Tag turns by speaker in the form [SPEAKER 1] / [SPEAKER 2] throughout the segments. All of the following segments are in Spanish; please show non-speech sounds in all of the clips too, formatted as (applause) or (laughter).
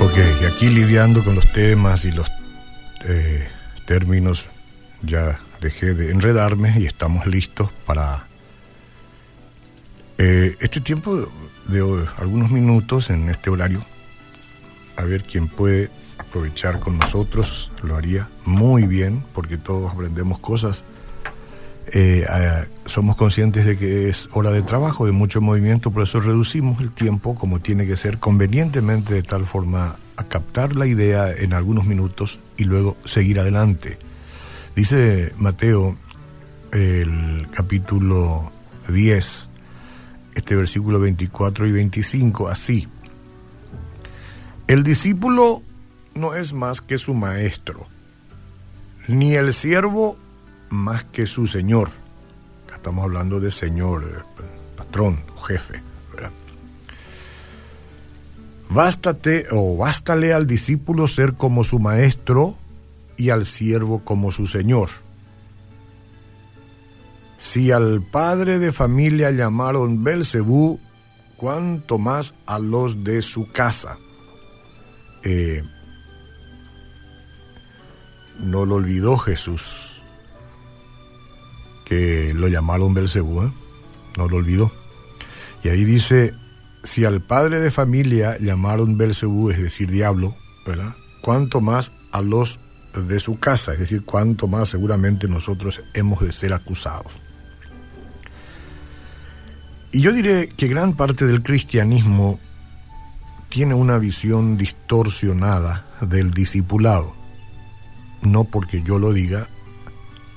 [SPEAKER 1] Ok, y aquí lidiando con los temas y los eh, términos, ya dejé de enredarme y estamos listos para eh, este tiempo de algunos minutos en este horario. A ver quién puede aprovechar con nosotros, lo haría muy bien, porque todos aprendemos cosas. Eh, somos conscientes de que es hora de trabajo, de mucho movimiento, por eso reducimos el tiempo como tiene que ser convenientemente de tal forma a captar la idea en algunos minutos y luego seguir adelante. Dice Mateo, el capítulo 10, este versículo 24 y 25, así. El discípulo no es más que su maestro, ni el siervo más que su señor. Estamos hablando de señor, eh, patrón jefe. Bástate o bástale al discípulo ser como su maestro y al siervo como su señor. Si al padre de familia llamaron Belcebú, cuánto más a los de su casa. Eh, no lo olvidó Jesús, que lo llamaron Belcebú, ¿eh? no lo olvidó. Y ahí dice, si al padre de familia llamaron Belcebú, es decir, diablo, ¿verdad? Cuánto más a los de su casa, es decir, cuánto más seguramente nosotros hemos de ser acusados. Y yo diré que gran parte del cristianismo tiene una visión distorsionada del discipulado. No porque yo lo diga,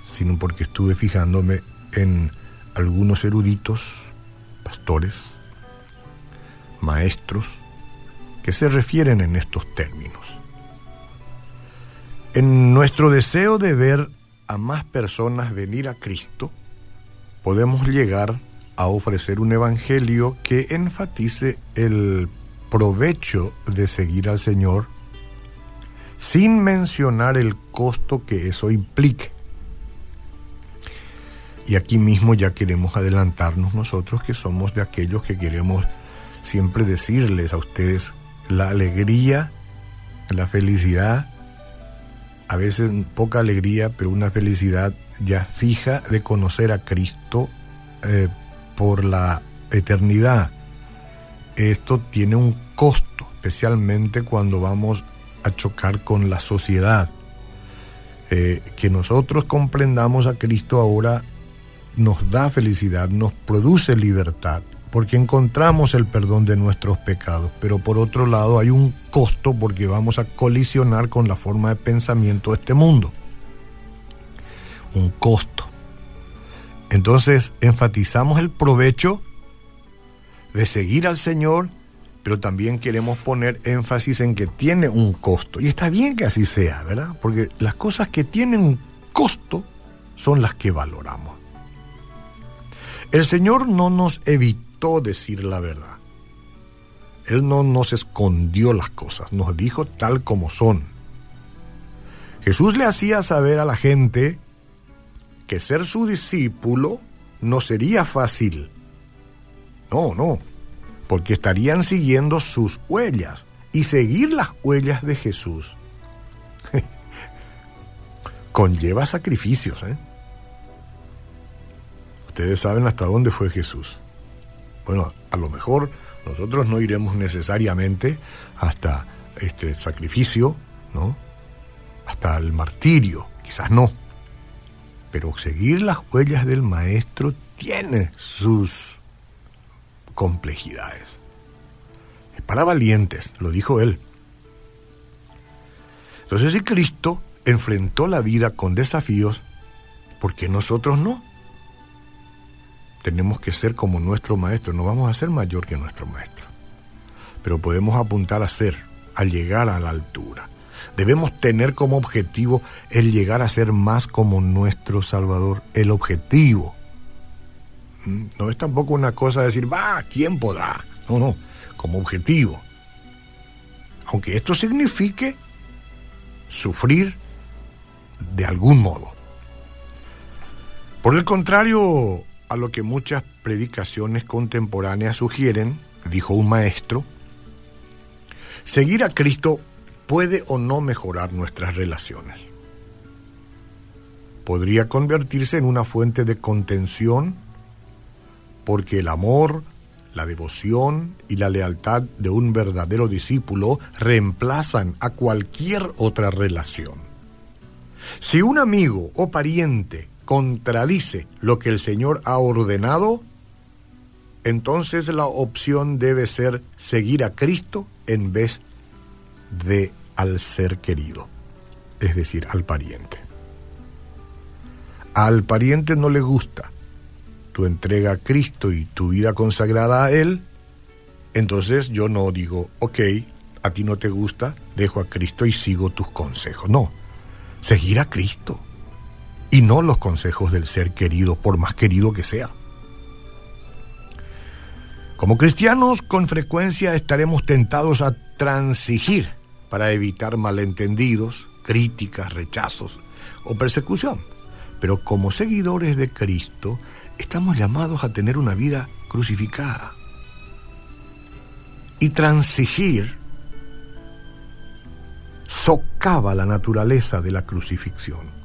[SPEAKER 1] sino porque estuve fijándome en algunos eruditos, pastores, maestros, que se refieren en estos términos. En nuestro deseo de ver a más personas venir a Cristo, podemos llegar a ofrecer un evangelio que enfatice el provecho de seguir al Señor sin mencionar el costo que eso implique. Y aquí mismo ya queremos adelantarnos nosotros que somos de aquellos que queremos siempre decirles a ustedes la alegría, la felicidad, a veces poca alegría, pero una felicidad ya fija de conocer a Cristo eh, por la eternidad. Esto tiene un costo, especialmente cuando vamos a chocar con la sociedad. Eh, que nosotros comprendamos a Cristo ahora nos da felicidad, nos produce libertad, porque encontramos el perdón de nuestros pecados, pero por otro lado hay un costo porque vamos a colisionar con la forma de pensamiento de este mundo. Un costo. Entonces enfatizamos el provecho de seguir al Señor, pero también queremos poner énfasis en que tiene un costo. Y está bien que así sea, ¿verdad? Porque las cosas que tienen un costo son las que valoramos. El Señor no nos evitó decir la verdad. Él no nos escondió las cosas, nos dijo tal como son. Jesús le hacía saber a la gente que ser su discípulo no sería fácil. No, no, porque estarían siguiendo sus huellas y seguir las huellas de Jesús (laughs) conlleva sacrificios. ¿eh? Ustedes saben hasta dónde fue Jesús. Bueno, a lo mejor nosotros no iremos necesariamente hasta este sacrificio, ¿no? Hasta el martirio, quizás no. Pero seguir las huellas del maestro tiene sus complejidades. Es para valientes, lo dijo él. Entonces si Cristo enfrentó la vida con desafíos, ¿por qué nosotros no? Tenemos que ser como nuestro maestro. No vamos a ser mayor que nuestro maestro, pero podemos apuntar a ser, a llegar a la altura. Debemos tener como objetivo el llegar a ser más como nuestro Salvador, el objetivo. ¿Mm? No es tampoco una cosa de decir, va, ¿quién podrá? No, no, como objetivo. Aunque esto signifique sufrir de algún modo. Por el contrario, a lo que muchas predicaciones contemporáneas sugieren, dijo un maestro, seguir a Cristo puede o no mejorar nuestras relaciones. Podría convertirse en una fuente de contención porque el amor, la devoción y la lealtad de un verdadero discípulo reemplazan a cualquier otra relación. Si un amigo o pariente contradice lo que el Señor ha ordenado, entonces la opción debe ser seguir a Cristo en vez de al ser querido, es decir, al pariente. Al pariente no le gusta tu entrega a Cristo y tu vida consagrada a Él, entonces yo no digo, ok, a ti no te gusta, dejo a Cristo y sigo tus consejos. No, seguir a Cristo y no los consejos del ser querido, por más querido que sea. Como cristianos, con frecuencia estaremos tentados a transigir para evitar malentendidos, críticas, rechazos o persecución. Pero como seguidores de Cristo, estamos llamados a tener una vida crucificada. Y transigir socava la naturaleza de la crucifixión.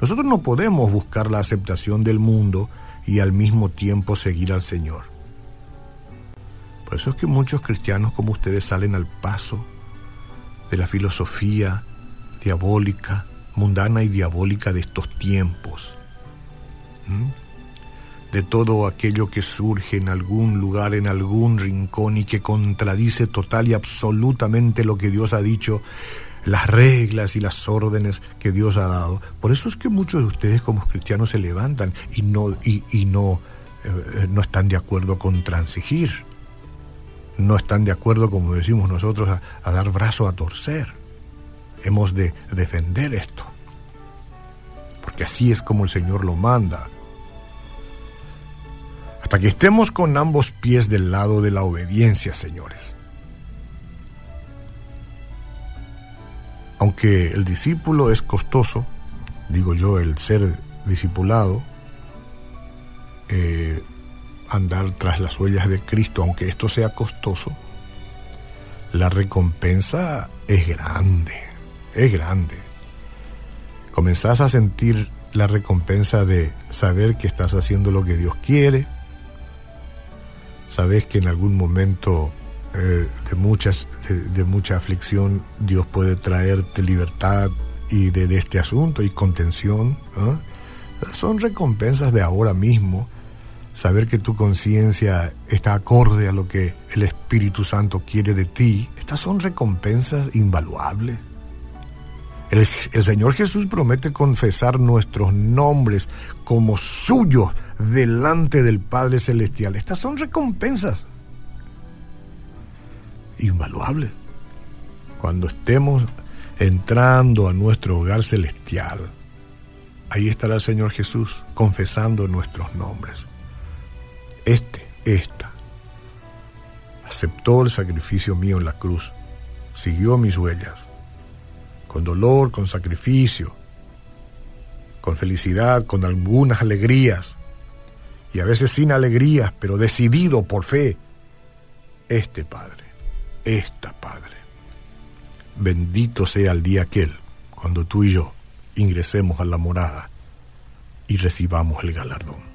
[SPEAKER 1] Nosotros no podemos buscar la aceptación del mundo y al mismo tiempo seguir al Señor. Por eso es que muchos cristianos como ustedes salen al paso de la filosofía diabólica, mundana y diabólica de estos tiempos. De todo aquello que surge en algún lugar, en algún rincón y que contradice total y absolutamente lo que Dios ha dicho, las reglas y las órdenes que Dios ha dado. Por eso es que muchos de ustedes como cristianos se levantan y no, y, no, eh, no están de acuerdo con transigir no están de acuerdo, como decimos nosotros, a, dar brazo a torcer. Hemos de defender esto, porque así es como el Señor lo manda. Hasta que estemos con ambos pies del lado de la obediencia, señores. Aunque el discípulo es costoso, digo yo, el ser discipulado, eh, andar tras las huellas de Cristo, aunque esto sea costoso, la recompensa es grande, es grande. Comenzás a sentir la recompensa de saber que estás haciendo lo que Dios quiere, sabes que en algún momento eh, de, muchas, de, mucha aflicción Dios puede traerte libertad y de, este asunto y contención. Son recompensas de ahora mismo saber que tu conciencia está acorde a lo que el Espíritu Santo quiere de ti, estas son recompensas invaluables. El, Señor Jesús promete confesar nuestros nombres como suyos delante del Padre Celestial. Estas son recompensas invaluables. Cuando estemos entrando a nuestro hogar celestial, ahí estará el Señor Jesús confesando nuestros nombres. Este, esta, aceptó el sacrificio mío en la cruz, siguió mis huellas, con dolor, con sacrificio, con felicidad, con algunas alegrías, y a veces sin alegrías, pero decidido por fe, este Padre, esta Padre. Bendito sea el día aquel, cuando tú y yo ingresemos a la morada y recibamos el galardón.